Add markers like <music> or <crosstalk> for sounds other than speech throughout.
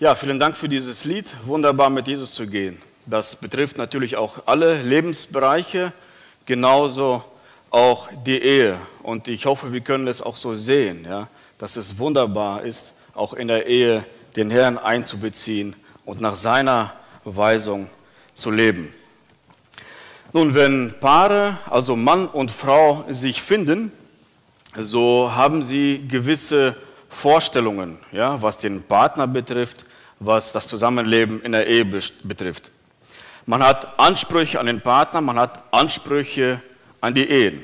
Ja, vielen Dank für dieses Lied. Wunderbar mit Jesus zu gehen. Das betrifft natürlich auch alle Lebensbereiche, genauso auch die Ehe. Und ich hoffe, wir können es auch so sehen, ja, dass es wunderbar ist, auch in der Ehe den Herrn einzubeziehen und nach seiner Weisung zu leben. Nun, wenn Paare, also Mann und Frau, sich finden, so haben sie gewisse Vorstellungen, ja, was den Partner betrifft, was das Zusammenleben in der Ehe betrifft. Man hat Ansprüche an den Partner, man hat Ansprüche an die Ehen.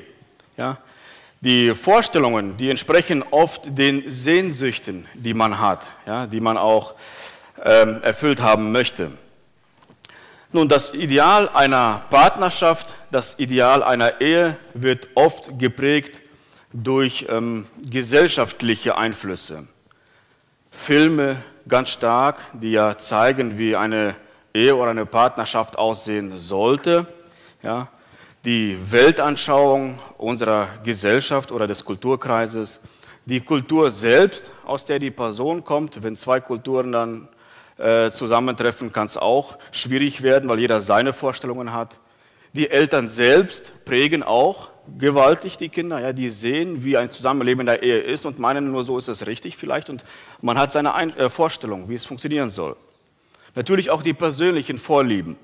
Ja. Die Vorstellungen, die entsprechen oft den Sehnsüchten, die man hat, ja, die man auch ähm, erfüllt haben möchte. Nun, das Ideal einer Partnerschaft, das Ideal einer Ehe wird oft geprägt durch ähm, gesellschaftliche Einflüsse. Filme ganz stark, die ja zeigen, wie eine Ehe oder eine Partnerschaft aussehen sollte. Ja, die Weltanschauung unserer Gesellschaft oder des Kulturkreises, die Kultur selbst, aus der die Person kommt. Wenn zwei Kulturen dann äh, zusammentreffen, kann es auch schwierig werden, weil jeder seine Vorstellungen hat. Die Eltern selbst prägen auch gewaltig die Kinder. Ja, die sehen, wie ein Zusammenleben in der Ehe ist und meinen nur, so ist es richtig vielleicht. Und man hat seine Ein äh, Vorstellung, wie es funktionieren soll. Natürlich auch die persönlichen Vorlieben.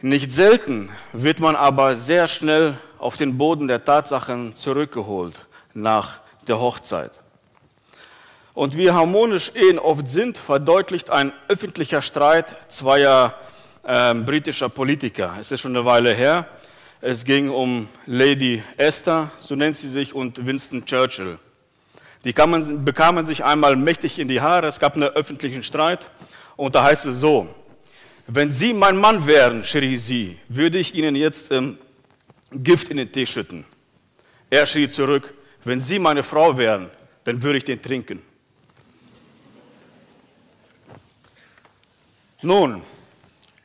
Nicht selten wird man aber sehr schnell auf den Boden der Tatsachen zurückgeholt nach der Hochzeit. Und wie harmonisch Ehen oft sind, verdeutlicht ein öffentlicher Streit zweier äh, britischer Politiker. Es ist schon eine Weile her. Es ging um Lady Esther, so nennt sie sich, und Winston Churchill. Die kamen, bekamen sich einmal mächtig in die Haare. Es gab einen öffentlichen Streit. Und da heißt es so, wenn Sie mein Mann wären, schrie sie, würde ich Ihnen jetzt ähm, Gift in den Tee schütten. Er schrie zurück, wenn Sie meine Frau wären, dann würde ich den trinken. Nun,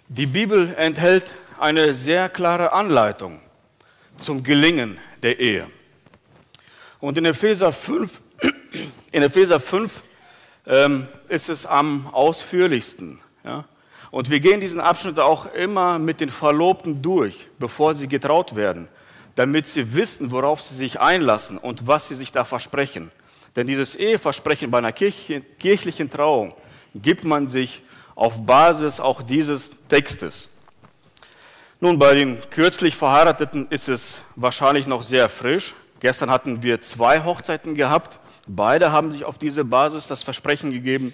die Bibel enthält eine sehr klare Anleitung zum Gelingen der Ehe. Und in Epheser 5, <clears throat> in Epheser 5 ähm, ist es am ausführlichsten. Ja? Und wir gehen diesen Abschnitt auch immer mit den Verlobten durch, bevor sie getraut werden, damit sie wissen, worauf sie sich einlassen und was sie sich da versprechen. Denn dieses Eheversprechen bei einer kirchlichen Trauung gibt man sich auf Basis auch dieses Textes. Nun, bei den kürzlich Verheirateten ist es wahrscheinlich noch sehr frisch. Gestern hatten wir zwei Hochzeiten gehabt. Beide haben sich auf diese Basis das Versprechen gegeben,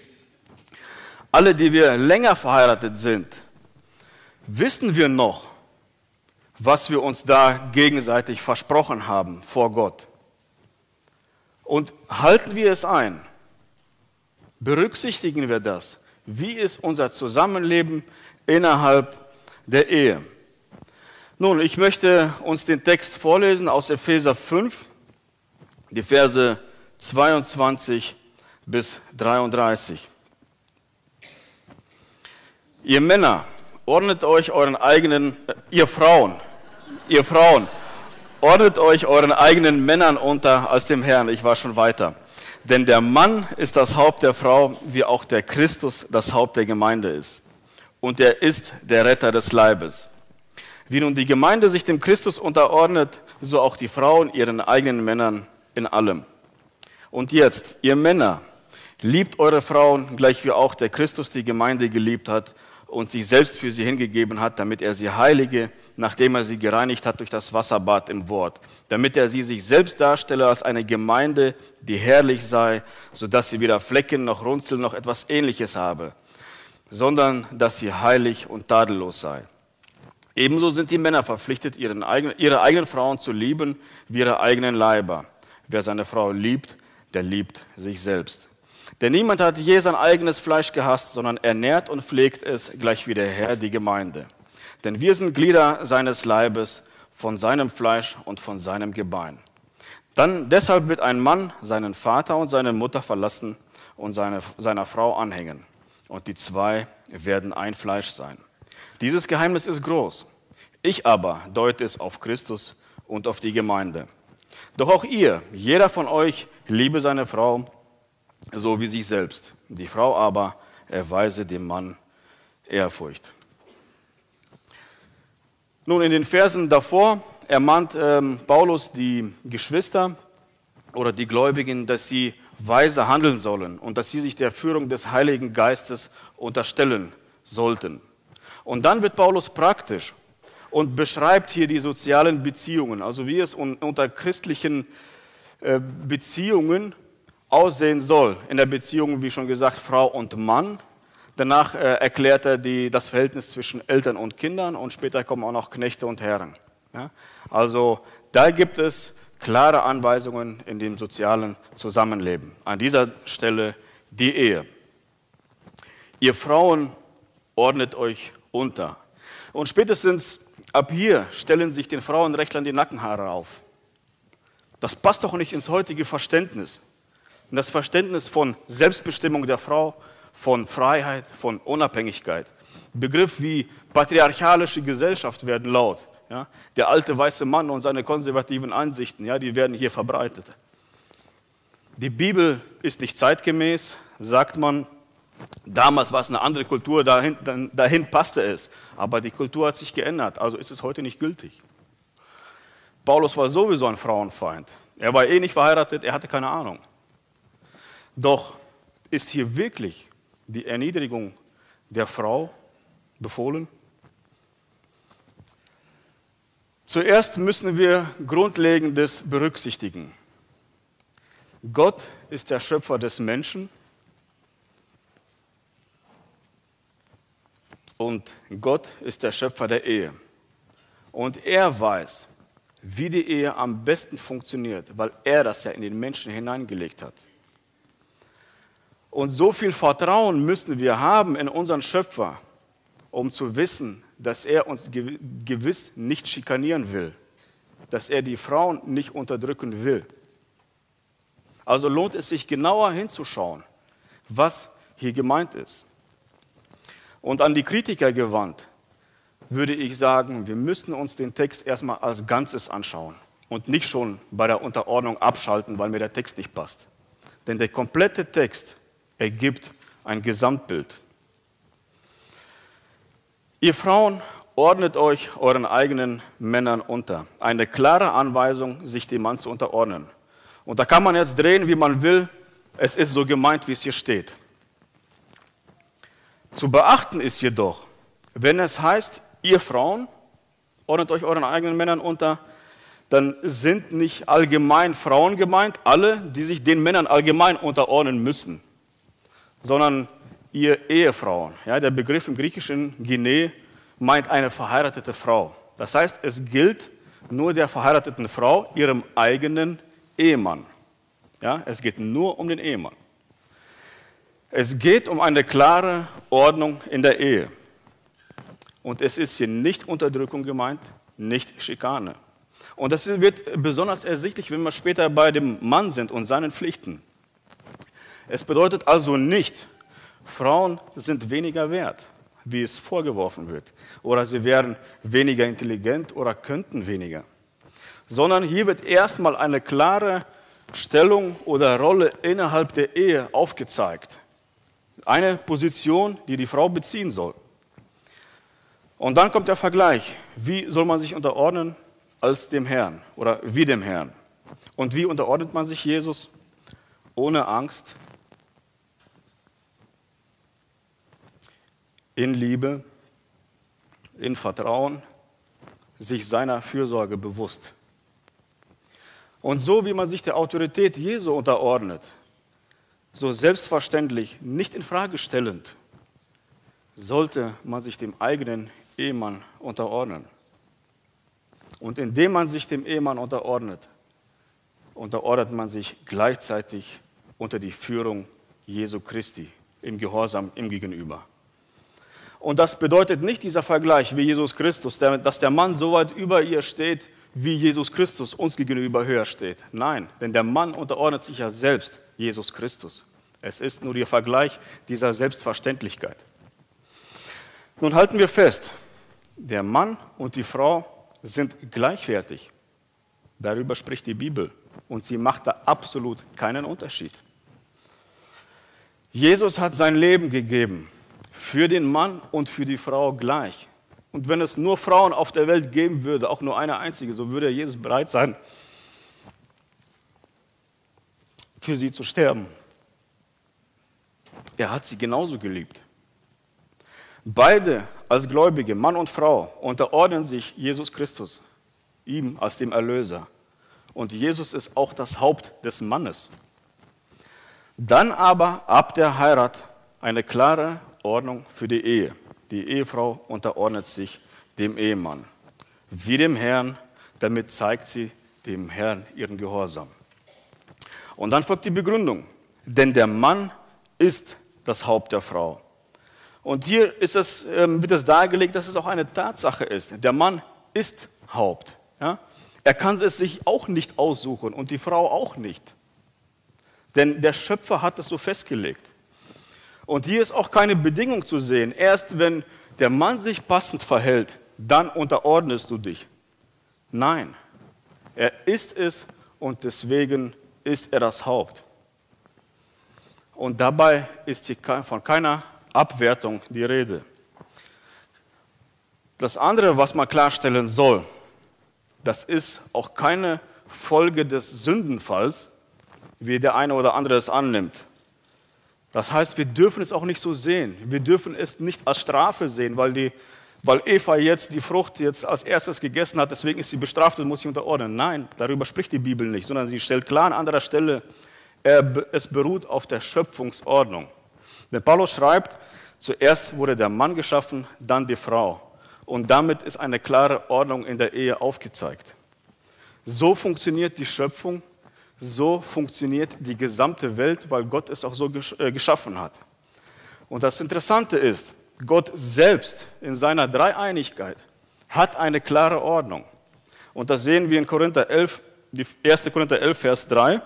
alle, die wir länger verheiratet sind, wissen wir noch, was wir uns da gegenseitig versprochen haben vor Gott. Und halten wir es ein? Berücksichtigen wir das? Wie ist unser Zusammenleben innerhalb der Ehe? Nun, ich möchte uns den Text vorlesen aus Epheser 5, die Verse 22 bis 33. Ihr Männer, ordnet euch euren eigenen, äh, ihr Frauen, ihr Frauen, ordnet euch euren eigenen Männern unter als dem Herrn. Ich war schon weiter. Denn der Mann ist das Haupt der Frau, wie auch der Christus das Haupt der Gemeinde ist. Und er ist der Retter des Leibes. Wie nun die Gemeinde sich dem Christus unterordnet, so auch die Frauen ihren eigenen Männern in allem. Und jetzt, ihr Männer, liebt eure Frauen, gleich wie auch der Christus die Gemeinde geliebt hat und sich selbst für sie hingegeben hat, damit er sie heilige, nachdem er sie gereinigt hat durch das Wasserbad im Wort, damit er sie sich selbst darstelle als eine Gemeinde, die herrlich sei, sodass sie weder Flecken noch Runzeln noch etwas ähnliches habe, sondern dass sie heilig und tadellos sei. Ebenso sind die Männer verpflichtet, eigenen, ihre eigenen Frauen zu lieben wie ihre eigenen Leiber. Wer seine Frau liebt, der liebt sich selbst. Denn niemand hat je sein eigenes Fleisch gehasst, sondern ernährt und pflegt es, gleich wie der Herr die Gemeinde. Denn wir sind Glieder seines Leibes, von seinem Fleisch und von seinem Gebein. Dann deshalb wird ein Mann seinen Vater und seine Mutter verlassen und seine, seiner Frau anhängen. Und die zwei werden ein Fleisch sein. Dieses Geheimnis ist groß. Ich aber deute es auf Christus und auf die Gemeinde. Doch auch ihr, jeder von euch, liebe seine Frau so wie sich selbst. Die Frau aber erweise dem Mann Ehrfurcht. Nun, in den Versen davor ermahnt ähm, Paulus die Geschwister oder die Gläubigen, dass sie weise handeln sollen und dass sie sich der Führung des Heiligen Geistes unterstellen sollten. Und dann wird Paulus praktisch und beschreibt hier die sozialen Beziehungen, also wie es unter christlichen äh, Beziehungen aussehen soll. In der Beziehung, wie schon gesagt, Frau und Mann. Danach äh, erklärt er die, das Verhältnis zwischen Eltern und Kindern und später kommen auch noch Knechte und Herren. Ja? Also da gibt es klare Anweisungen in dem sozialen Zusammenleben. An dieser Stelle die Ehe. Ihr Frauen ordnet euch unter. Und spätestens ab hier stellen sich den Frauenrechtlern die Nackenhaare auf. Das passt doch nicht ins heutige Verständnis. In das Verständnis von Selbstbestimmung der Frau, von Freiheit, von Unabhängigkeit. Begriff wie patriarchalische Gesellschaft werden laut. Ja? Der alte weiße Mann und seine konservativen Ansichten, ja, die werden hier verbreitet. Die Bibel ist nicht zeitgemäß, sagt man. Damals war es eine andere Kultur, dahin, dahin passte es. Aber die Kultur hat sich geändert, also ist es heute nicht gültig. Paulus war sowieso ein Frauenfeind. Er war eh nicht verheiratet, er hatte keine Ahnung. Doch ist hier wirklich die Erniedrigung der Frau befohlen? Zuerst müssen wir Grundlegendes berücksichtigen. Gott ist der Schöpfer des Menschen und Gott ist der Schöpfer der Ehe. Und er weiß, wie die Ehe am besten funktioniert, weil er das ja in den Menschen hineingelegt hat. Und so viel Vertrauen müssen wir haben in unseren Schöpfer, um zu wissen, dass er uns gewiss nicht schikanieren will, dass er die Frauen nicht unterdrücken will. Also lohnt es sich genauer hinzuschauen, was hier gemeint ist. Und an die Kritiker gewandt, würde ich sagen, wir müssen uns den Text erstmal als Ganzes anschauen und nicht schon bei der Unterordnung abschalten, weil mir der Text nicht passt. Denn der komplette Text ergibt ein Gesamtbild. Ihr Frauen ordnet euch euren eigenen Männern unter. Eine klare Anweisung, sich dem Mann zu unterordnen. Und da kann man jetzt drehen, wie man will. Es ist so gemeint, wie es hier steht. Zu beachten ist jedoch, wenn es heißt, ihr Frauen ordnet euch euren eigenen Männern unter, dann sind nicht allgemein Frauen gemeint, alle, die sich den Männern allgemein unterordnen müssen sondern ihr Ehefrauen. Ja, der Begriff im griechischen Gine meint eine verheiratete Frau. Das heißt, es gilt nur der verheirateten Frau, ihrem eigenen Ehemann. Ja, es geht nur um den Ehemann. Es geht um eine klare Ordnung in der Ehe. Und es ist hier nicht Unterdrückung gemeint, nicht Schikane. Und das wird besonders ersichtlich, wenn wir später bei dem Mann sind und seinen Pflichten. Es bedeutet also nicht, Frauen sind weniger wert, wie es vorgeworfen wird, oder sie wären weniger intelligent oder könnten weniger, sondern hier wird erstmal eine klare Stellung oder Rolle innerhalb der Ehe aufgezeigt. Eine Position, die die Frau beziehen soll. Und dann kommt der Vergleich. Wie soll man sich unterordnen als dem Herrn oder wie dem Herrn? Und wie unterordnet man sich Jesus? Ohne Angst, in Liebe, in Vertrauen, sich seiner Fürsorge bewusst. Und so wie man sich der Autorität Jesu unterordnet, so selbstverständlich, nicht in Frage stellend, sollte man sich dem eigenen Ehemann unterordnen. Und indem man sich dem Ehemann unterordnet, unterordnet man sich gleichzeitig unter die Führung Jesu Christi im Gehorsam ihm gegenüber. Und das bedeutet nicht dieser Vergleich wie Jesus Christus, dass der Mann so weit über ihr steht, wie Jesus Christus uns gegenüber höher steht. Nein, denn der Mann unterordnet sich ja selbst Jesus Christus. Es ist nur der Vergleich dieser Selbstverständlichkeit. Nun halten wir fest, der Mann und die Frau sind gleichwertig. Darüber spricht die Bibel und sie macht da absolut keinen Unterschied. Jesus hat sein Leben gegeben für den Mann und für die Frau gleich. Und wenn es nur Frauen auf der Welt geben würde, auch nur eine einzige, so würde Jesus bereit sein, für sie zu sterben. Er hat sie genauso geliebt. Beide als Gläubige, Mann und Frau, unterordnen sich Jesus Christus, ihm als dem Erlöser. Und Jesus ist auch das Haupt des Mannes. Dann aber ab der Heirat eine klare Ordnung für die Ehe. Die Ehefrau unterordnet sich dem Ehemann, wie dem Herrn, damit zeigt sie dem Herrn ihren Gehorsam. Und dann folgt die Begründung, denn der Mann ist das Haupt der Frau. Und hier es, ähm, wird es dargelegt, dass es auch eine Tatsache ist. Der Mann ist Haupt. Ja? Er kann es sich auch nicht aussuchen und die Frau auch nicht. Denn der Schöpfer hat es so festgelegt. Und hier ist auch keine Bedingung zu sehen. Erst wenn der Mann sich passend verhält, dann unterordnest du dich. Nein, er ist es und deswegen ist er das Haupt. Und dabei ist hier von keiner Abwertung die Rede. Das andere, was man klarstellen soll, das ist auch keine Folge des Sündenfalls, wie der eine oder andere es annimmt. Das heißt, wir dürfen es auch nicht so sehen. Wir dürfen es nicht als Strafe sehen, weil, die, weil Eva jetzt die Frucht jetzt als erstes gegessen hat, deswegen ist sie bestraft und muss sich unterordnen. Nein, darüber spricht die Bibel nicht, sondern sie stellt klar an anderer Stelle, es beruht auf der Schöpfungsordnung. Denn Paulus schreibt, zuerst wurde der Mann geschaffen, dann die Frau. Und damit ist eine klare Ordnung in der Ehe aufgezeigt. So funktioniert die Schöpfung, so funktioniert die gesamte Welt, weil Gott es auch so äh, geschaffen hat. Und das Interessante ist, Gott selbst in seiner Dreieinigkeit hat eine klare Ordnung. Und das sehen wir in Korinther 11, die 1. Korinther 11, Vers 3.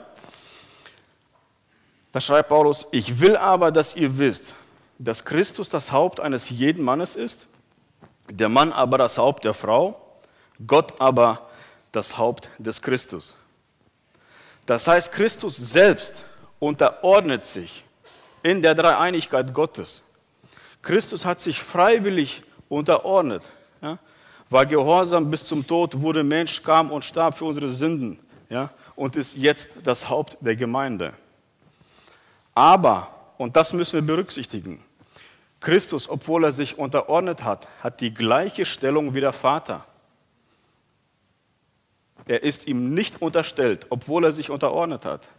Da schreibt Paulus, ich will aber, dass ihr wisst, dass Christus das Haupt eines jeden Mannes ist, der Mann aber das Haupt der Frau, Gott aber das Haupt des Christus. Das heißt, Christus selbst unterordnet sich in der Dreieinigkeit Gottes. Christus hat sich freiwillig unterordnet, ja, weil Gehorsam bis zum Tod wurde Mensch, kam und starb für unsere Sünden ja, und ist jetzt das Haupt der Gemeinde. Aber, und das müssen wir berücksichtigen, Christus, obwohl er sich unterordnet hat, hat die gleiche Stellung wie der Vater. Er ist ihm nicht unterstellt, obwohl er sich unterordnet hat.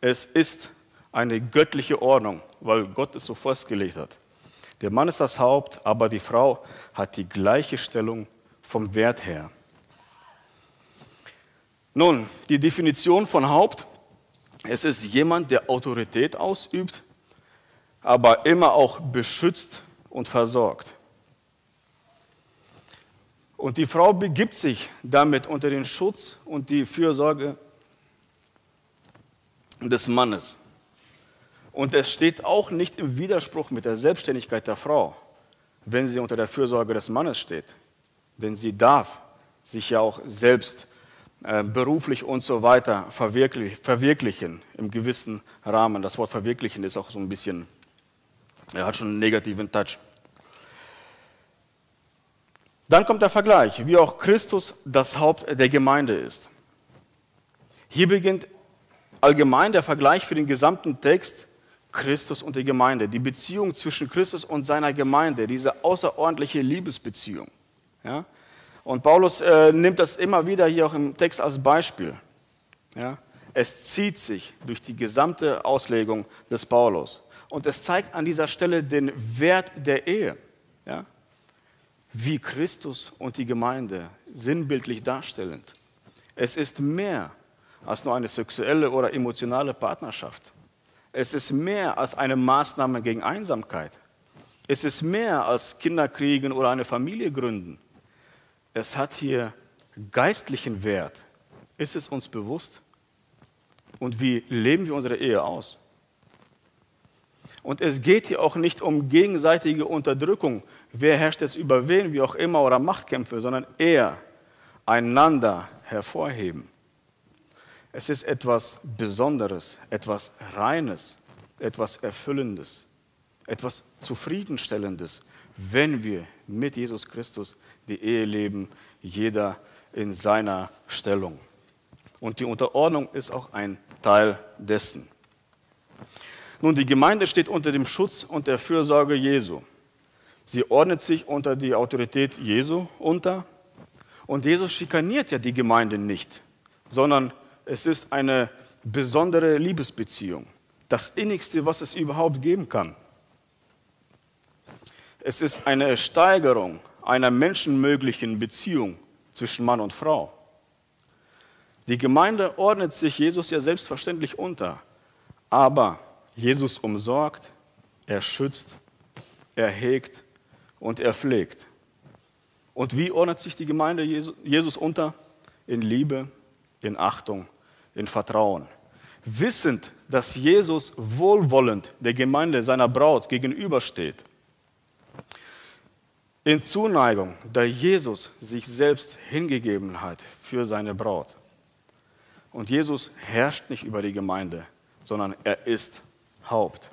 Es ist eine göttliche Ordnung, weil Gott es so festgelegt hat. Der Mann ist das Haupt, aber die Frau hat die gleiche Stellung vom Wert her. Nun, die Definition von Haupt es ist jemand, der Autorität ausübt, aber immer auch beschützt und versorgt. Und die Frau begibt sich damit unter den Schutz und die Fürsorge des Mannes. Und es steht auch nicht im Widerspruch mit der Selbstständigkeit der Frau, wenn sie unter der Fürsorge des Mannes steht. Denn sie darf sich ja auch selbst äh, beruflich und so weiter verwirklich, verwirklichen im gewissen Rahmen. Das Wort verwirklichen ist auch so ein bisschen, er hat schon einen negativen Touch. Dann kommt der Vergleich, wie auch Christus das Haupt der Gemeinde ist. Hier beginnt allgemein der Vergleich für den gesamten Text Christus und die Gemeinde, die Beziehung zwischen Christus und seiner Gemeinde, diese außerordentliche Liebesbeziehung. Ja? Und Paulus äh, nimmt das immer wieder hier auch im Text als Beispiel. Ja? Es zieht sich durch die gesamte Auslegung des Paulus. Und es zeigt an dieser Stelle den Wert der Ehe. Wie Christus und die Gemeinde sinnbildlich darstellend. Es ist mehr als nur eine sexuelle oder emotionale Partnerschaft. Es ist mehr als eine Maßnahme gegen Einsamkeit. Es ist mehr als Kinderkriegen oder eine Familie gründen es hat hier geistlichen Wert. Ist es uns bewusst? Und wie leben wir unsere Ehe aus? Und es geht hier auch nicht um gegenseitige Unterdrückung, wer herrscht jetzt über wen, wie auch immer, oder Machtkämpfe, sondern eher einander hervorheben. Es ist etwas Besonderes, etwas Reines. etwas Erfüllendes, etwas Zufriedenstellendes, wenn wir mit Jesus Christus die Ehe leben, jeder in seiner Stellung. Und die Unterordnung ist auch ein Teil dessen. Nun, die Gemeinde steht unter dem Schutz und der Fürsorge Jesu. Sie ordnet sich unter die Autorität Jesu unter. Und Jesus schikaniert ja die Gemeinde nicht, sondern es ist eine besondere Liebesbeziehung. Das innigste, was es überhaupt geben kann. Es ist eine Steigerung einer menschenmöglichen Beziehung zwischen Mann und Frau. Die Gemeinde ordnet sich Jesus ja selbstverständlich unter, aber Jesus umsorgt, er schützt, er hegt und er pflegt. Und wie ordnet sich die Gemeinde Jesus unter? In Liebe, in Achtung, in Vertrauen. Wissend, dass Jesus wohlwollend der Gemeinde seiner Braut gegenübersteht in Zuneigung, da Jesus sich selbst hingegeben hat für seine Braut. Und Jesus herrscht nicht über die Gemeinde, sondern er ist Haupt.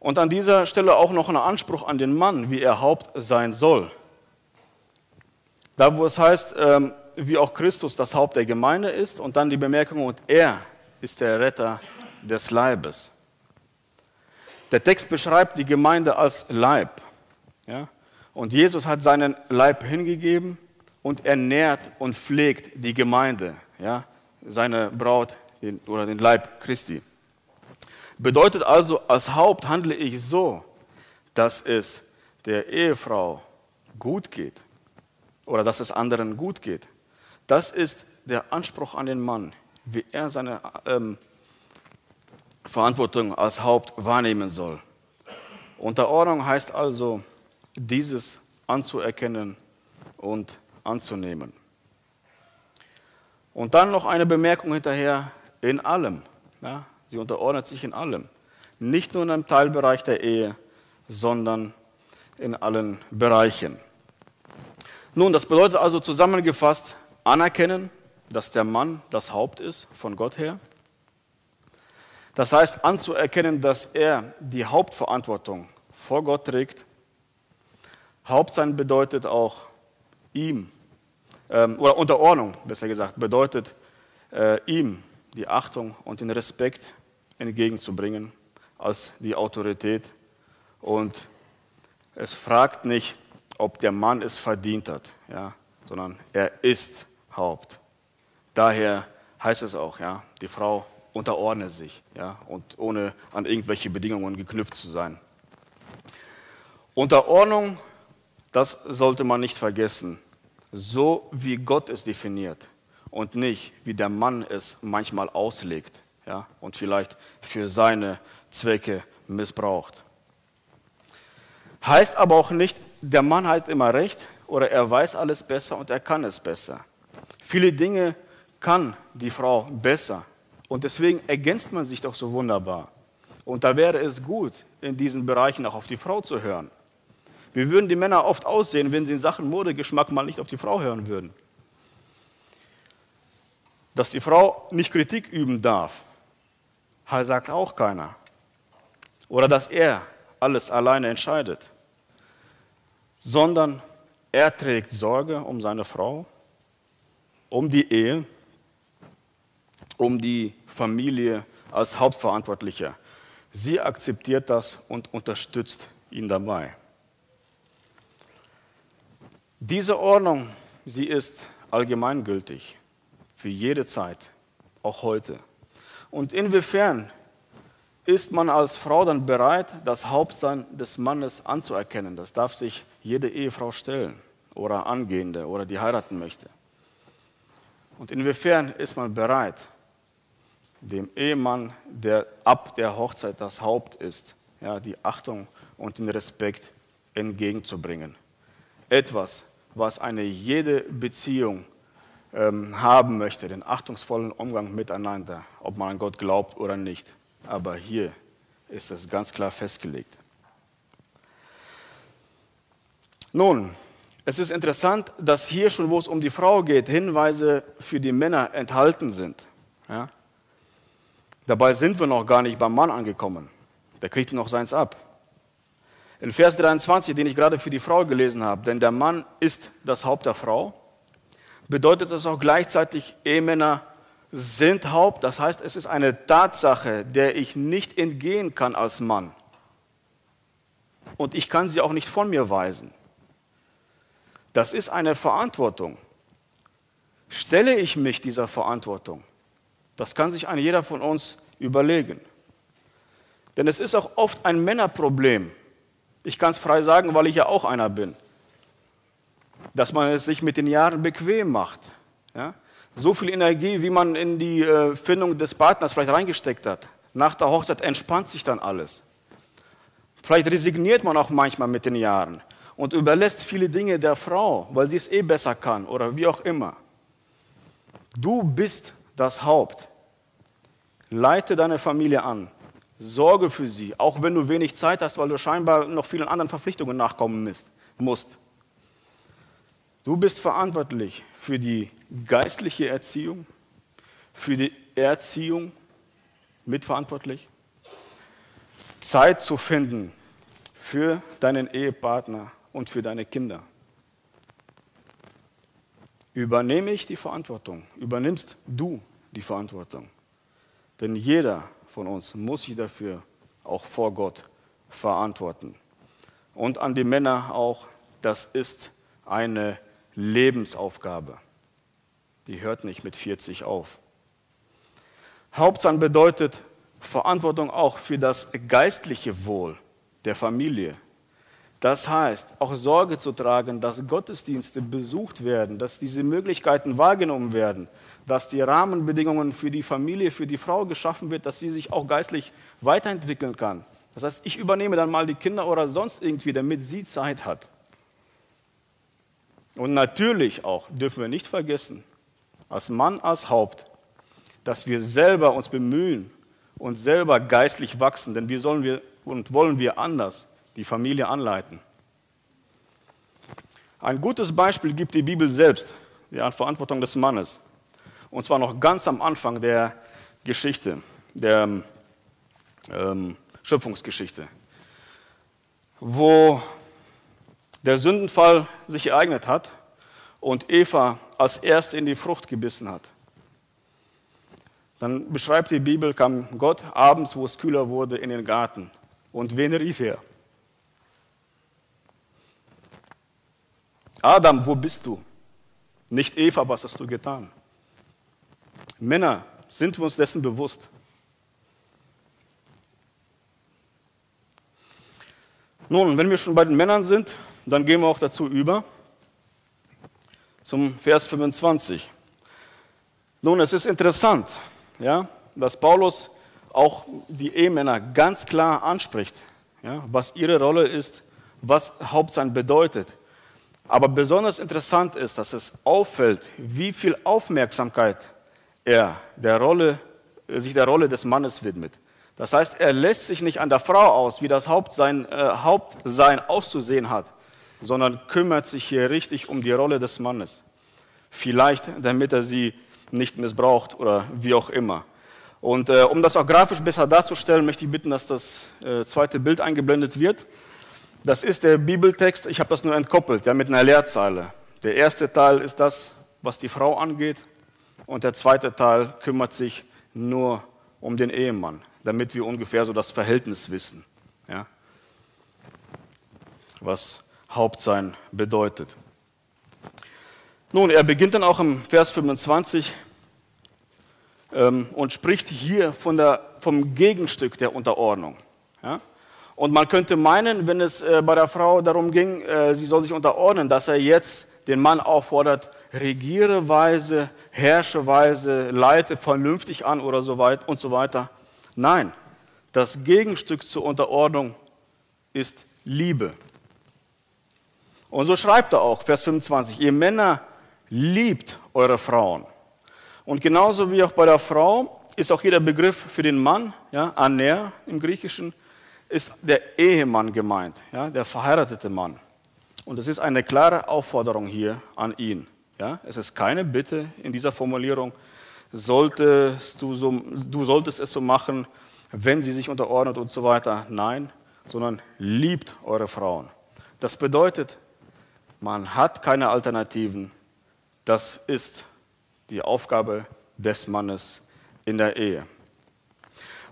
Und an dieser Stelle auch noch ein Anspruch an den Mann, wie er Haupt sein soll. Da, wo es heißt, ähm, wie auch Christus das Haupt der Gemeinde ist, und dann die Bemerkung, und er ist der Retter des Leibes. Der Text beschreibt die Gemeinde als Leib. Ja? Und Jesus hat seinen Leib hingegeben und er nährt und pflegt die Gemeinde, ja? seine Braut oder den Leib Christi. Bedeutet also, als Haupt handle ich so, dass es der Ehefrau gut geht oder dass es anderen gut geht. Das ist der Anspruch an den Mann, wie er seine ähm, Verantwortung als Haupt wahrnehmen soll. Unterordnung heißt also, dieses anzuerkennen und anzunehmen. Und dann noch eine Bemerkung hinterher, in allem. Ja, sie unterordnet sich in allem. Nicht nur in einem Teilbereich der Ehe, sondern in allen Bereichen. Nun, das bedeutet also zusammengefasst, anerkennen, dass der Mann das Haupt ist von Gott her. Das heißt, anzuerkennen, dass er die Hauptverantwortung vor Gott trägt. Hauptsein bedeutet auch ihm, ähm, oder Unterordnung, besser gesagt, bedeutet äh, ihm die Achtung und den Respekt entgegenzubringen als die Autorität. Und es fragt nicht, ob der Mann es verdient hat, ja, sondern er ist Haupt. Daher heißt es auch, ja, die Frau unterordne sich ja, und ohne an irgendwelche Bedingungen geknüpft zu sein. Unterordnung, das sollte man nicht vergessen, so wie Gott es definiert und nicht wie der Mann es manchmal auslegt ja, und vielleicht für seine Zwecke missbraucht. Heißt aber auch nicht, der Mann hat immer recht oder er weiß alles besser und er kann es besser. Viele Dinge kann die Frau besser und deswegen ergänzt man sich doch so wunderbar. Und da wäre es gut, in diesen Bereichen auch auf die Frau zu hören. Wie würden die Männer oft aussehen, wenn sie in Sachen Modegeschmack mal nicht auf die Frau hören würden? Dass die Frau nicht Kritik üben darf, sagt auch keiner. Oder dass er alles alleine entscheidet, sondern er trägt Sorge um seine Frau, um die Ehe um die Familie als Hauptverantwortlicher. Sie akzeptiert das und unterstützt ihn dabei. Diese Ordnung, sie ist allgemeingültig für jede Zeit, auch heute. Und inwiefern ist man als Frau dann bereit, das Hauptsein des Mannes anzuerkennen? Das darf sich jede Ehefrau stellen oder angehende oder die heiraten möchte. Und inwiefern ist man bereit, dem Ehemann, der ab der Hochzeit das Haupt ist, ja, die Achtung und den Respekt entgegenzubringen. Etwas, was eine jede Beziehung haben möchte, den achtungsvollen Umgang miteinander, ob man an Gott glaubt oder nicht. Aber hier ist es ganz klar festgelegt. Nun, es ist interessant, dass hier schon, wo es um die Frau geht, Hinweise für die Männer enthalten sind. Ja? Dabei sind wir noch gar nicht beim Mann angekommen. Der kriegt noch seins ab. In Vers 23, den ich gerade für die Frau gelesen habe, denn der Mann ist das Haupt der Frau, bedeutet das auch gleichzeitig, Ehemänner sind Haupt. Das heißt, es ist eine Tatsache, der ich nicht entgehen kann als Mann. Und ich kann sie auch nicht von mir weisen. Das ist eine Verantwortung. Stelle ich mich dieser Verantwortung? Das kann sich ein jeder von uns überlegen. Denn es ist auch oft ein Männerproblem. Ich kann es frei sagen, weil ich ja auch einer bin. Dass man es sich mit den Jahren bequem macht. Ja? So viel Energie, wie man in die äh, Findung des Partners vielleicht reingesteckt hat. Nach der Hochzeit entspannt sich dann alles. Vielleicht resigniert man auch manchmal mit den Jahren und überlässt viele Dinge der Frau, weil sie es eh besser kann oder wie auch immer. Du bist das Haupt. Leite deine Familie an. Sorge für sie, auch wenn du wenig Zeit hast, weil du scheinbar noch vielen anderen Verpflichtungen nachkommen musst. Du bist verantwortlich für die geistliche Erziehung, für die Erziehung mitverantwortlich. Zeit zu finden für deinen Ehepartner und für deine Kinder. Übernehme ich die Verantwortung? Übernimmst du die Verantwortung? Denn jeder von uns muss sich dafür auch vor Gott verantworten. Und an die Männer auch, das ist eine Lebensaufgabe. Die hört nicht mit 40 auf. Hauptsachen bedeutet Verantwortung auch für das geistliche Wohl der Familie. Das heißt, auch Sorge zu tragen, dass Gottesdienste besucht werden, dass diese Möglichkeiten wahrgenommen werden, dass die Rahmenbedingungen für die Familie, für die Frau geschaffen wird, dass sie sich auch geistlich weiterentwickeln kann. Das heißt, ich übernehme dann mal die Kinder oder sonst irgendwie, damit sie Zeit hat. Und natürlich auch dürfen wir nicht vergessen, als Mann, als Haupt, dass wir selber uns bemühen und selber geistlich wachsen, denn wie sollen wir und wollen wir anders die Familie anleiten? Ein gutes Beispiel gibt die Bibel selbst, die Verantwortung des Mannes. Und zwar noch ganz am Anfang der Geschichte, der ähm, Schöpfungsgeschichte, wo der Sündenfall sich ereignet hat und Eva als erste in die Frucht gebissen hat. Dann beschreibt die Bibel, kam Gott abends, wo es kühler wurde, in den Garten. Und wen rief er? Adam, wo bist du? Nicht Eva, was hast du getan? Männer, sind wir uns dessen bewusst? Nun, wenn wir schon bei den Männern sind, dann gehen wir auch dazu über zum Vers 25. Nun, es ist interessant, ja, dass Paulus auch die Ehemänner ganz klar anspricht, ja, was ihre Rolle ist, was Hauptsein bedeutet. Aber besonders interessant ist, dass es auffällt, wie viel Aufmerksamkeit er der Rolle, sich der Rolle des Mannes widmet. Das heißt, er lässt sich nicht an der Frau aus, wie das Hauptsein, äh, Hauptsein auszusehen hat, sondern kümmert sich hier richtig um die Rolle des Mannes. Vielleicht, damit er sie nicht missbraucht oder wie auch immer. Und äh, um das auch grafisch besser darzustellen, möchte ich bitten, dass das äh, zweite Bild eingeblendet wird. Das ist der Bibeltext, ich habe das nur entkoppelt, ja, mit einer Leerzeile. Der erste Teil ist das, was die Frau angeht, und der zweite Teil kümmert sich nur um den Ehemann, damit wir ungefähr so das Verhältnis wissen, ja, was Hauptsein bedeutet. Nun, er beginnt dann auch im Vers 25 ähm, und spricht hier von der, vom Gegenstück der Unterordnung. Ja? Und man könnte meinen, wenn es äh, bei der Frau darum ging, äh, sie soll sich unterordnen, dass er jetzt den Mann auffordert, regiere weise, herrsche weise, leite vernünftig an oder so weit und so weiter. Nein, das Gegenstück zur Unterordnung ist Liebe. Und so schreibt er auch, Vers 25, ihr Männer liebt eure Frauen. Und genauso wie auch bei der Frau ist auch jeder Begriff für den Mann, ja, Aner im Griechischen, ist der Ehemann gemeint, ja, der verheiratete Mann. Und es ist eine klare Aufforderung hier an ihn. Ja. Es ist keine Bitte in dieser Formulierung, solltest du, so, du solltest es so machen, wenn sie sich unterordnet und so weiter. Nein, sondern liebt eure Frauen. Das bedeutet, man hat keine Alternativen. Das ist die Aufgabe des Mannes in der Ehe.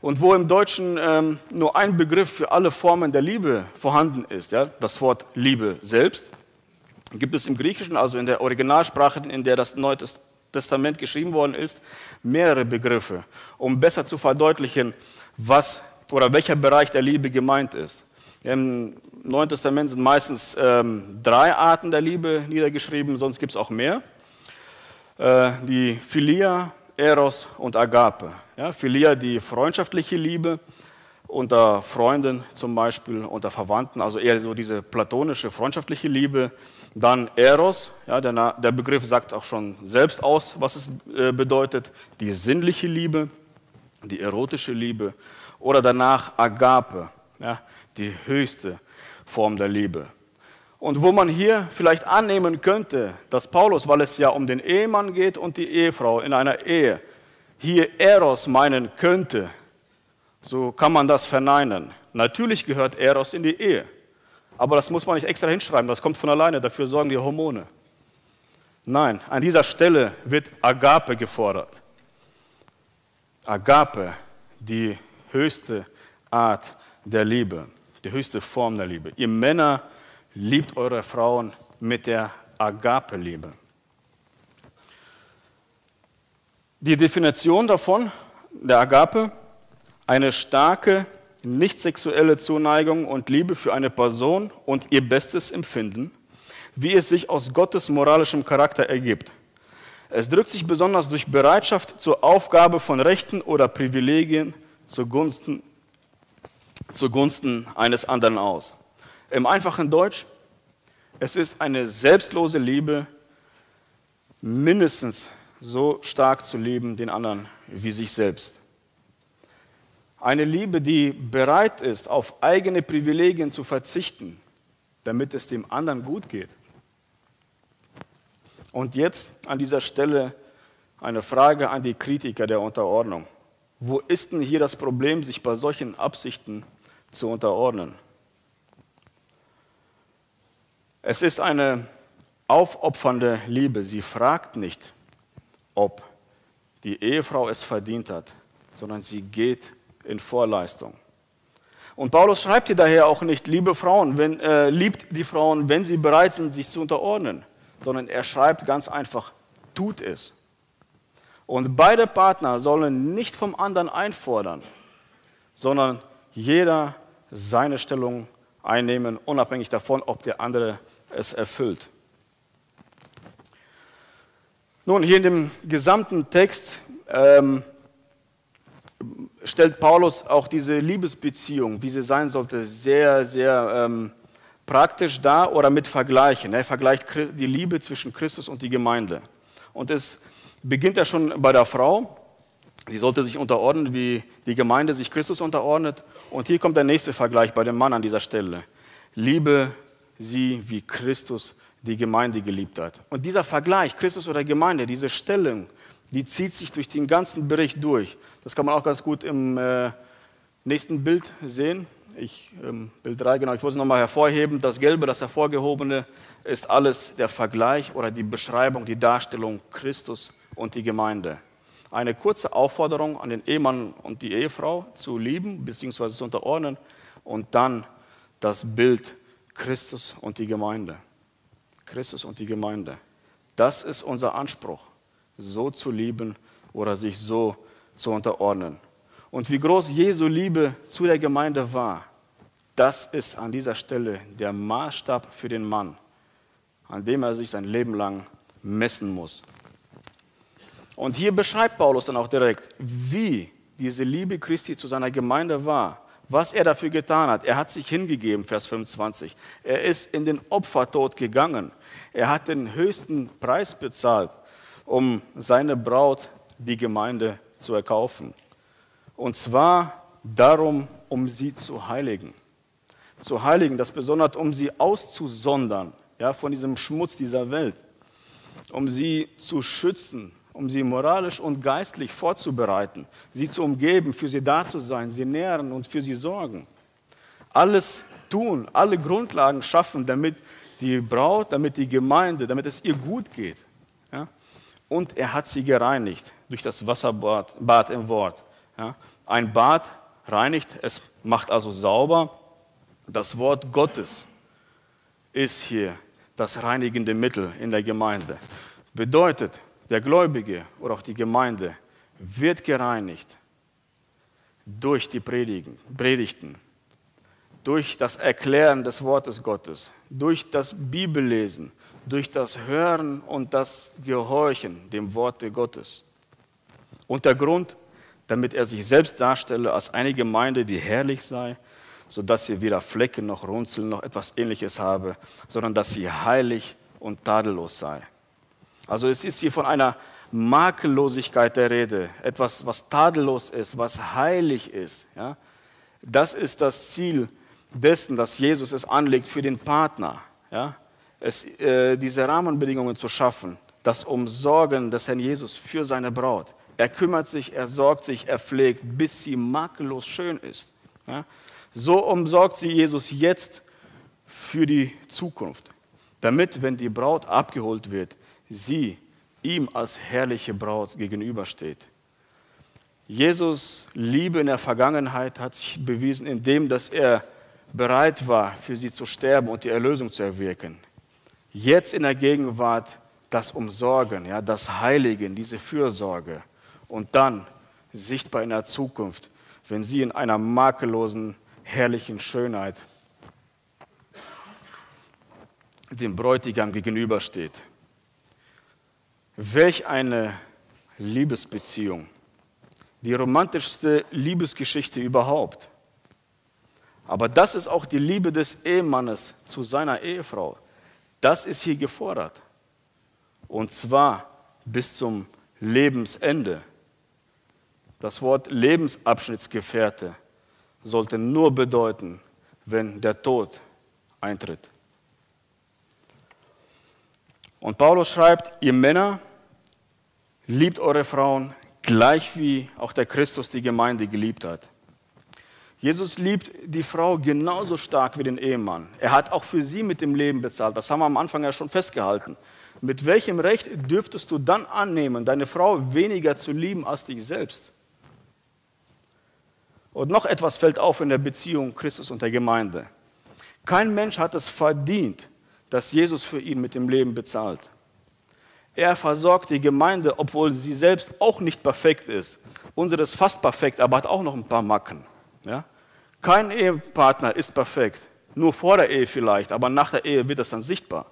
Und wo im Deutschen ähm, nur ein Begriff für alle Formen der Liebe vorhanden ist, ja, das Wort Liebe selbst, gibt es im Griechischen, also in der Originalsprache, in der das Neue Testament geschrieben worden ist, mehrere Begriffe, um besser zu verdeutlichen, was oder welcher Bereich der Liebe gemeint ist. Im Neuen Testament sind meistens ähm, drei Arten der Liebe niedergeschrieben, sonst gibt es auch mehr. Äh, die Philia, Eros und Agape. Ja, Philia, die freundschaftliche Liebe unter Freunden zum Beispiel, unter Verwandten, also eher so diese platonische, freundschaftliche Liebe. Dann Eros, ja, der, der Begriff sagt auch schon selbst aus, was es äh, bedeutet, die sinnliche Liebe, die erotische Liebe. Oder danach Agape, ja, die höchste Form der Liebe. Und wo man hier vielleicht annehmen könnte, dass Paulus, weil es ja um den Ehemann geht und die Ehefrau in einer Ehe, hier Eros meinen könnte, so kann man das verneinen. Natürlich gehört Eros in die Ehe, aber das muss man nicht extra hinschreiben, das kommt von alleine, dafür sorgen die Hormone. Nein, an dieser Stelle wird Agape gefordert. Agape, die höchste Art der Liebe, die höchste Form der Liebe. Ihr Männer liebt eure Frauen mit der Agape-Liebe. Die Definition davon, der Agape, eine starke, nicht sexuelle Zuneigung und Liebe für eine Person und ihr bestes Empfinden, wie es sich aus Gottes moralischem Charakter ergibt. Es drückt sich besonders durch Bereitschaft zur Aufgabe von Rechten oder Privilegien zugunsten, zugunsten eines anderen aus. Im einfachen Deutsch, es ist eine selbstlose Liebe, mindestens so stark zu lieben, den anderen wie sich selbst. Eine Liebe, die bereit ist, auf eigene Privilegien zu verzichten, damit es dem anderen gut geht. Und jetzt an dieser Stelle eine Frage an die Kritiker der Unterordnung. Wo ist denn hier das Problem, sich bei solchen Absichten zu unterordnen? Es ist eine aufopfernde Liebe. Sie fragt nicht, ob die Ehefrau es verdient hat, sondern sie geht in Vorleistung. Und Paulus schreibt hier daher auch nicht, liebe Frauen, wenn, äh, liebt die Frauen, wenn sie bereit sind, sich zu unterordnen, sondern er schreibt ganz einfach, tut es. Und beide Partner sollen nicht vom anderen einfordern, sondern jeder seine Stellung einnehmen, unabhängig davon, ob der andere es erfüllt. Nun, hier in dem gesamten Text ähm, stellt Paulus auch diese Liebesbeziehung, wie sie sein sollte, sehr, sehr ähm, praktisch dar oder mit Vergleichen. Er vergleicht die Liebe zwischen Christus und die Gemeinde. Und es beginnt ja schon bei der Frau. Sie sollte sich unterordnen, wie die Gemeinde sich Christus unterordnet. Und hier kommt der nächste Vergleich bei dem Mann an dieser Stelle. Liebe sie, wie Christus die Gemeinde geliebt hat. Und dieser Vergleich, Christus oder Gemeinde, diese Stellung, die zieht sich durch den ganzen Bericht durch. Das kann man auch ganz gut im äh, nächsten Bild sehen. Ich, ähm, Bild 3, genau, ich wollte es nochmal hervorheben. Das Gelbe, das Hervorgehobene, ist alles der Vergleich oder die Beschreibung, die Darstellung Christus und die Gemeinde. Eine kurze Aufforderung an den Ehemann und die Ehefrau zu lieben bzw. zu unterordnen und dann das Bild Christus und die Gemeinde. Christus und die Gemeinde. Das ist unser Anspruch, so zu lieben oder sich so zu unterordnen. Und wie groß Jesu Liebe zu der Gemeinde war, das ist an dieser Stelle der Maßstab für den Mann, an dem er sich sein Leben lang messen muss. Und hier beschreibt Paulus dann auch direkt, wie diese Liebe Christi zu seiner Gemeinde war was er dafür getan hat. Er hat sich hingegeben, Vers 25. Er ist in den Opfertod gegangen. Er hat den höchsten Preis bezahlt, um seine Braut, die Gemeinde, zu erkaufen. Und zwar darum, um sie zu heiligen. Zu heiligen, das besonders um sie auszusondern ja, von diesem Schmutz dieser Welt, um sie zu schützen um sie moralisch und geistlich vorzubereiten, sie zu umgeben, für sie da zu sein, sie nähren und für sie sorgen. Alles tun, alle Grundlagen schaffen, damit die Braut, damit die Gemeinde, damit es ihr gut geht. Ja? Und er hat sie gereinigt durch das Wasserbad Bad im Wort. Ja? Ein Bad reinigt, es macht also sauber. Das Wort Gottes ist hier das reinigende Mittel in der Gemeinde. Bedeutet, der Gläubige oder auch die Gemeinde wird gereinigt durch die Predigen, Predigten, durch das Erklären des Wortes Gottes, durch das Bibellesen, durch das Hören und das Gehorchen dem Worte Gottes. Und der Grund, damit er sich selbst darstelle als eine Gemeinde, die herrlich sei, sodass sie weder Flecken noch Runzeln noch etwas ähnliches habe, sondern dass sie heilig und tadellos sei. Also es ist hier von einer Makellosigkeit der Rede, etwas, was tadellos ist, was heilig ist. Ja? Das ist das Ziel dessen, dass Jesus es anlegt für den Partner. Ja? Es, äh, diese Rahmenbedingungen zu schaffen, das Umsorgen des Herrn Jesus für seine Braut. Er kümmert sich, er sorgt sich, er pflegt, bis sie makellos schön ist. Ja? So umsorgt sie Jesus jetzt für die Zukunft, damit, wenn die Braut abgeholt wird, sie ihm als herrliche Braut gegenübersteht. Jesus Liebe in der Vergangenheit hat sich bewiesen, indem dass er bereit war, für sie zu sterben und die Erlösung zu erwirken. Jetzt in der Gegenwart das Umsorgen, ja, das Heiligen, diese Fürsorge und dann sichtbar in der Zukunft, wenn sie in einer makellosen, herrlichen Schönheit dem Bräutigam gegenübersteht. Welch eine Liebesbeziehung. Die romantischste Liebesgeschichte überhaupt. Aber das ist auch die Liebe des Ehemannes zu seiner Ehefrau. Das ist hier gefordert. Und zwar bis zum Lebensende. Das Wort Lebensabschnittsgefährte sollte nur bedeuten, wenn der Tod eintritt. Und Paulus schreibt, ihr Männer, liebt eure Frauen gleich wie auch der Christus die Gemeinde geliebt hat. Jesus liebt die Frau genauso stark wie den Ehemann. Er hat auch für sie mit dem Leben bezahlt. Das haben wir am Anfang ja schon festgehalten. Mit welchem Recht dürftest du dann annehmen, deine Frau weniger zu lieben als dich selbst? Und noch etwas fällt auf in der Beziehung Christus und der Gemeinde. Kein Mensch hat es verdient, dass Jesus für ihn mit dem Leben bezahlt. Er versorgt die Gemeinde, obwohl sie selbst auch nicht perfekt ist. Unsere ist fast perfekt, aber hat auch noch ein paar Macken. Ja? Kein Ehepartner ist perfekt. Nur vor der Ehe vielleicht, aber nach der Ehe wird das dann sichtbar.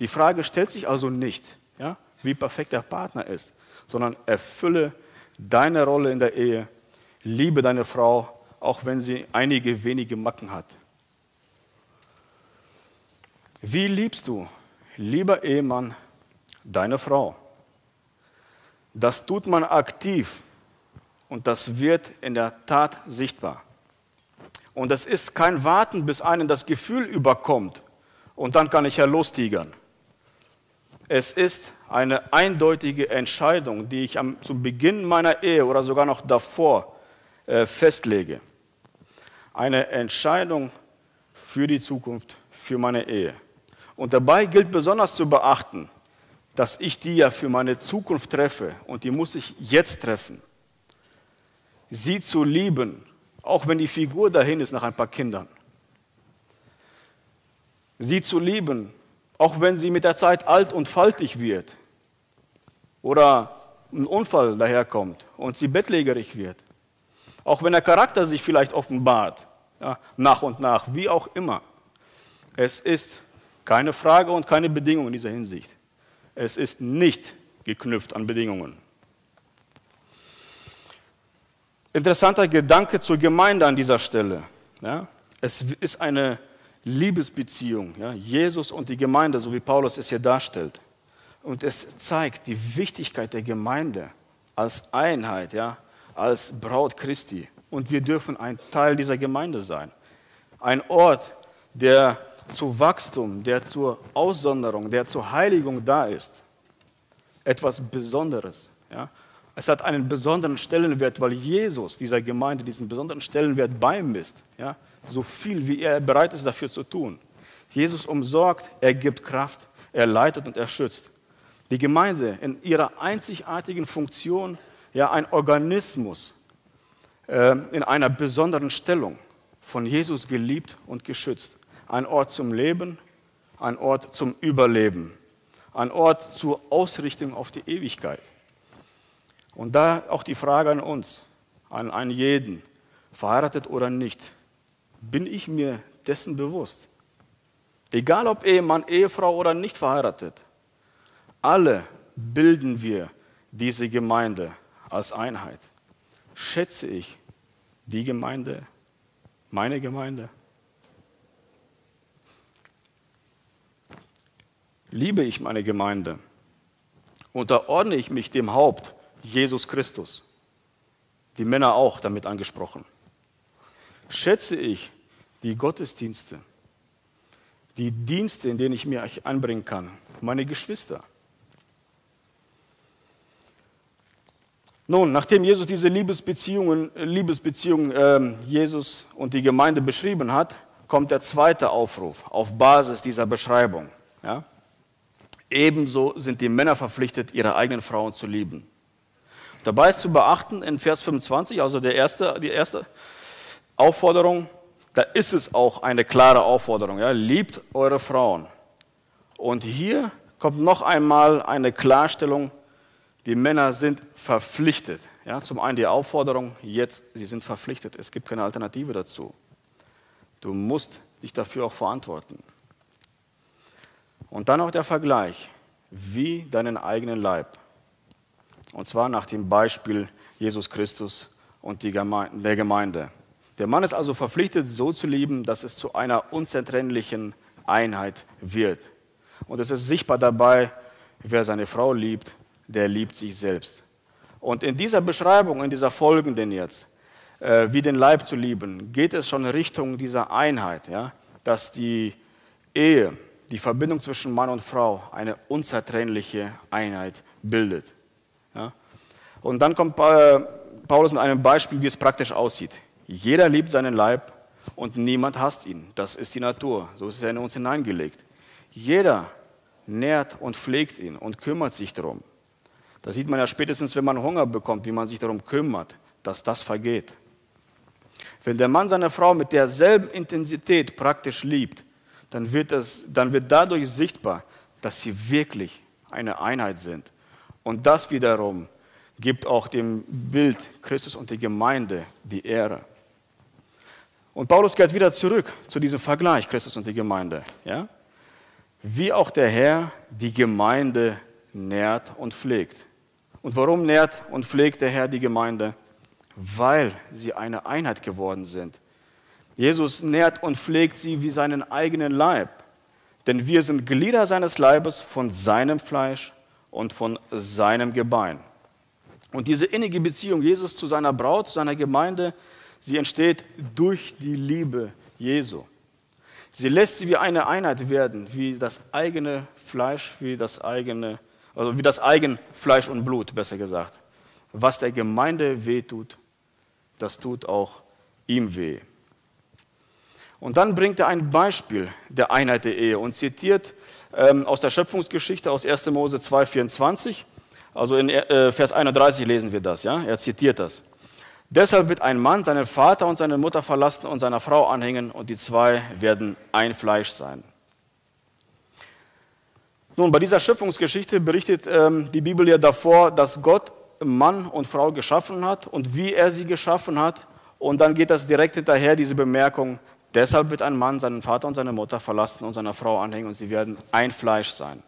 Die Frage stellt sich also nicht, ja, wie perfekt der Partner ist, sondern erfülle deine Rolle in der Ehe, liebe deine Frau, auch wenn sie einige wenige Macken hat. Wie liebst du, lieber Ehemann, deine Frau? Das tut man aktiv und das wird in der Tat sichtbar. Und es ist kein Warten, bis einen das Gefühl überkommt und dann kann ich ja lostigern. Es ist eine eindeutige Entscheidung, die ich am, zu Beginn meiner Ehe oder sogar noch davor äh, festlege. Eine Entscheidung für die Zukunft, für meine Ehe. Und dabei gilt besonders zu beachten, dass ich die ja für meine Zukunft treffe und die muss ich jetzt treffen. Sie zu lieben, auch wenn die Figur dahin ist nach ein paar Kindern. Sie zu lieben, auch wenn sie mit der Zeit alt und faltig wird oder ein Unfall daherkommt und sie bettlägerig wird. Auch wenn der Charakter sich vielleicht offenbart, ja, nach und nach, wie auch immer. Es ist keine Frage und keine Bedingung in dieser Hinsicht. Es ist nicht geknüpft an Bedingungen. Interessanter Gedanke zur Gemeinde an dieser Stelle. Ja? Es ist eine Liebesbeziehung, ja? Jesus und die Gemeinde, so wie Paulus es hier darstellt. Und es zeigt die Wichtigkeit der Gemeinde als Einheit, ja? als Braut Christi. Und wir dürfen ein Teil dieser Gemeinde sein. Ein Ort, der zu Wachstum, der zur Aussonderung, der zur Heiligung da ist. Etwas Besonderes, Ja? Es hat einen besonderen Stellenwert, weil Jesus dieser Gemeinde diesen besonderen Stellenwert beimisst. Ja? So viel, wie er bereit ist, dafür zu tun. Jesus umsorgt, er gibt Kraft, er leitet und er schützt. Die Gemeinde in ihrer einzigartigen Funktion, ja, ein Organismus äh, in einer besonderen Stellung, von Jesus geliebt und geschützt. Ein Ort zum Leben, ein Ort zum Überleben, ein Ort zur Ausrichtung auf die Ewigkeit. Und da auch die Frage an uns, an, an jeden, verheiratet oder nicht, bin ich mir dessen bewusst? Egal ob Ehemann, Ehefrau oder nicht verheiratet, alle bilden wir diese Gemeinde als Einheit. Schätze ich die Gemeinde, meine Gemeinde? Liebe ich meine Gemeinde? Unterordne ich mich dem Haupt, Jesus Christus? Die Männer auch damit angesprochen. Schätze ich die Gottesdienste? die Dienste, in denen ich mich einbringen kann, meine Geschwister. Nun, nachdem Jesus diese Liebesbeziehungen, Liebesbeziehung äh, Jesus und die Gemeinde beschrieben hat, kommt der zweite Aufruf auf Basis dieser Beschreibung. Ja? Ebenso sind die Männer verpflichtet, ihre eigenen Frauen zu lieben. Dabei ist zu beachten in Vers 25, also der erste, die erste Aufforderung, da ist es auch eine klare Aufforderung. Ja? Liebt eure Frauen. Und hier kommt noch einmal eine Klarstellung, die Männer sind verpflichtet. Ja? Zum einen die Aufforderung, jetzt, sie sind verpflichtet. Es gibt keine Alternative dazu. Du musst dich dafür auch verantworten. Und dann auch der Vergleich, wie deinen eigenen Leib. Und zwar nach dem Beispiel Jesus Christus und der Gemeinde. Der Mann ist also verpflichtet, so zu lieben, dass es zu einer unzertrennlichen Einheit wird. Und es ist sichtbar dabei, wer seine Frau liebt, der liebt sich selbst. Und in dieser Beschreibung, in dieser folgenden jetzt, äh, wie den Leib zu lieben, geht es schon Richtung dieser Einheit, ja? dass die Ehe, die Verbindung zwischen Mann und Frau eine unzertrennliche Einheit bildet. Ja? Und dann kommt äh, Paulus mit einem Beispiel, wie es praktisch aussieht. Jeder liebt seinen Leib und niemand hasst ihn. Das ist die Natur. So ist er in uns hineingelegt. Jeder nährt und pflegt ihn und kümmert sich darum. Das sieht man ja spätestens, wenn man Hunger bekommt, wie man sich darum kümmert, dass das vergeht. Wenn der Mann seine Frau mit derselben Intensität praktisch liebt, dann wird, das, dann wird dadurch sichtbar, dass sie wirklich eine Einheit sind. Und das wiederum gibt auch dem Bild Christus und die Gemeinde die Ehre. Und Paulus geht wieder zurück zu diesem Vergleich, Christus und die Gemeinde. Ja? Wie auch der Herr die Gemeinde nährt und pflegt. Und warum nährt und pflegt der Herr die Gemeinde? Weil sie eine Einheit geworden sind. Jesus nährt und pflegt sie wie seinen eigenen Leib. Denn wir sind Glieder seines Leibes von seinem Fleisch und von seinem Gebein. Und diese innige Beziehung Jesus zu seiner Braut, zu seiner Gemeinde, Sie entsteht durch die Liebe Jesu. Sie lässt sie wie eine Einheit werden, wie das eigene Fleisch, wie das eigene, also wie das eigen Fleisch und Blut, besser gesagt. Was der Gemeinde weh tut, das tut auch ihm weh. Und dann bringt er ein Beispiel der Einheit der Ehe und zitiert ähm, aus der Schöpfungsgeschichte aus 1. Mose 2,24. Also in äh, Vers 31 lesen wir das, ja? Er zitiert das. Deshalb wird ein Mann seinen Vater und seine Mutter verlassen und seiner Frau anhängen und die zwei werden ein Fleisch sein. Nun, bei dieser Schöpfungsgeschichte berichtet ähm, die Bibel ja davor, dass Gott Mann und Frau geschaffen hat und wie er sie geschaffen hat. Und dann geht das direkt hinterher, diese Bemerkung, deshalb wird ein Mann seinen Vater und seine Mutter verlassen und seiner Frau anhängen und sie werden ein Fleisch sein.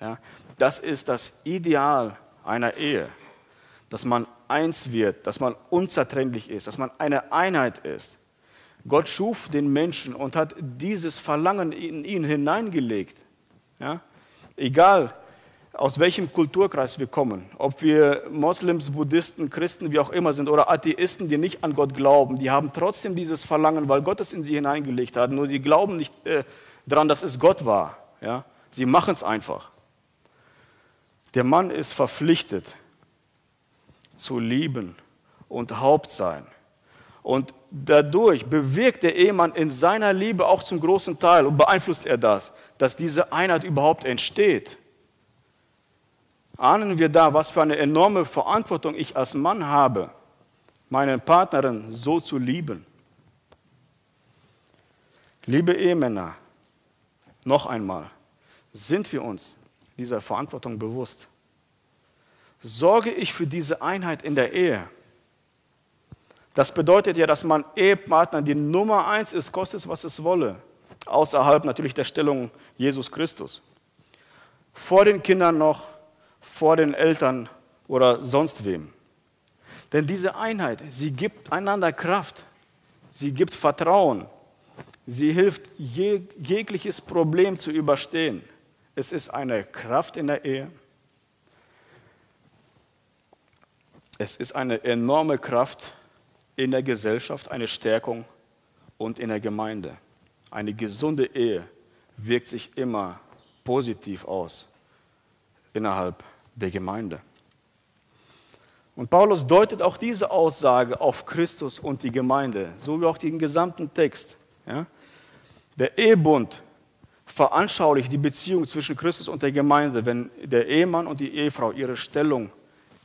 Ja, das ist das Ideal einer Ehe, dass man eins wird, dass man unzertrennlich ist, dass man eine Einheit ist. Gott schuf den Menschen und hat dieses Verlangen in ihn hineingelegt. Ja? Egal, aus welchem Kulturkreis wir kommen, ob wir Moslems, Buddhisten, Christen, wie auch immer sind, oder Atheisten, die nicht an Gott glauben, die haben trotzdem dieses Verlangen, weil Gott es in sie hineingelegt hat. Nur sie glauben nicht äh, daran, dass es Gott war. Ja? Sie machen es einfach. Der Mann ist verpflichtet, zu lieben und Haupt sein. Und dadurch bewirkt der Ehemann in seiner Liebe auch zum großen Teil und beeinflusst er das, dass diese Einheit überhaupt entsteht. Ahnen wir da, was für eine enorme Verantwortung ich als Mann habe, meine Partnerin so zu lieben. Liebe Ehemänner, noch einmal, sind wir uns dieser Verantwortung bewusst? Sorge ich für diese Einheit in der Ehe? Das bedeutet ja, dass man Ehepartner die Nummer eins ist, kostet es, was es wolle. Außerhalb natürlich der Stellung Jesus Christus. Vor den Kindern noch, vor den Eltern oder sonst wem. Denn diese Einheit, sie gibt einander Kraft, sie gibt Vertrauen, sie hilft jeg jegliches Problem zu überstehen. Es ist eine Kraft in der Ehe. Es ist eine enorme Kraft in der Gesellschaft, eine Stärkung und in der Gemeinde. Eine gesunde Ehe wirkt sich immer positiv aus innerhalb der Gemeinde. Und Paulus deutet auch diese Aussage auf Christus und die Gemeinde, so wie auch den gesamten Text. Ja? Der Ehebund veranschaulicht die Beziehung zwischen Christus und der Gemeinde, wenn der Ehemann und die Ehefrau ihre Stellung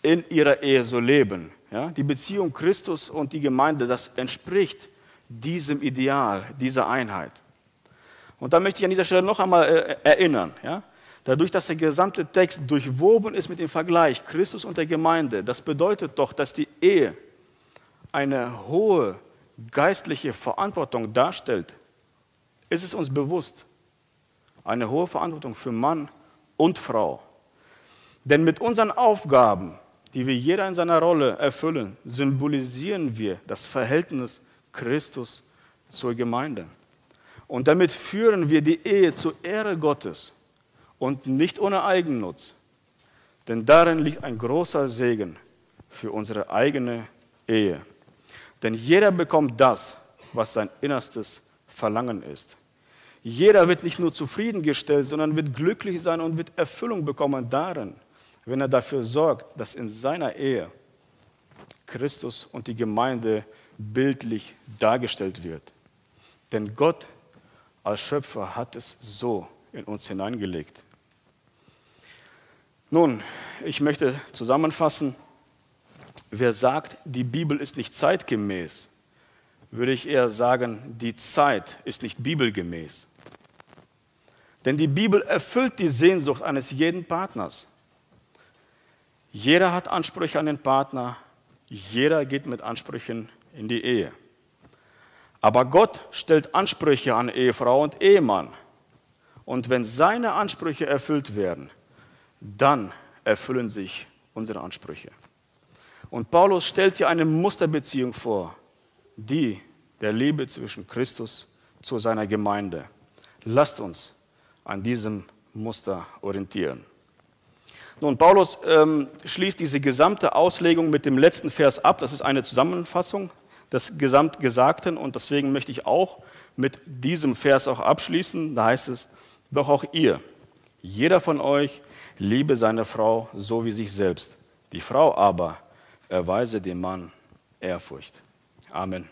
in ihrer Ehe so leben. Ja? Die Beziehung Christus und die Gemeinde, das entspricht diesem Ideal, dieser Einheit. Und da möchte ich an dieser Stelle noch einmal äh, erinnern. Ja? Dadurch, dass der gesamte Text durchwoben ist mit dem Vergleich Christus und der Gemeinde, das bedeutet doch, dass die Ehe eine hohe geistliche Verantwortung darstellt. Ist es uns bewusst? Eine hohe Verantwortung für Mann und Frau. Denn mit unseren Aufgaben, die wir jeder in seiner Rolle erfüllen, symbolisieren wir das Verhältnis Christus zur Gemeinde. Und damit führen wir die Ehe zur Ehre Gottes und nicht ohne Eigennutz. Denn darin liegt ein großer Segen für unsere eigene Ehe. Denn jeder bekommt das, was sein innerstes Verlangen ist. Jeder wird nicht nur zufriedengestellt, sondern wird glücklich sein und wird Erfüllung bekommen darin, wenn er dafür sorgt, dass in seiner Ehe Christus und die Gemeinde bildlich dargestellt wird. Denn Gott als Schöpfer hat es so in uns hineingelegt. Nun, ich möchte zusammenfassen, wer sagt, die Bibel ist nicht zeitgemäß, würde ich eher sagen, die Zeit ist nicht bibelgemäß. Denn die Bibel erfüllt die Sehnsucht eines jeden Partners. Jeder hat Ansprüche an den Partner, jeder geht mit Ansprüchen in die Ehe. Aber Gott stellt Ansprüche an Ehefrau und Ehemann. Und wenn seine Ansprüche erfüllt werden, dann erfüllen sich unsere Ansprüche. Und Paulus stellt hier eine Musterbeziehung vor, die der Liebe zwischen Christus zu seiner Gemeinde. Lasst uns an diesem Muster orientieren. Nun, Paulus ähm, schließt diese gesamte Auslegung mit dem letzten Vers ab. Das ist eine Zusammenfassung des Gesamtgesagten und deswegen möchte ich auch mit diesem Vers auch abschließen. Da heißt es, doch auch ihr, jeder von euch liebe seine Frau so wie sich selbst. Die Frau aber erweise dem Mann Ehrfurcht. Amen.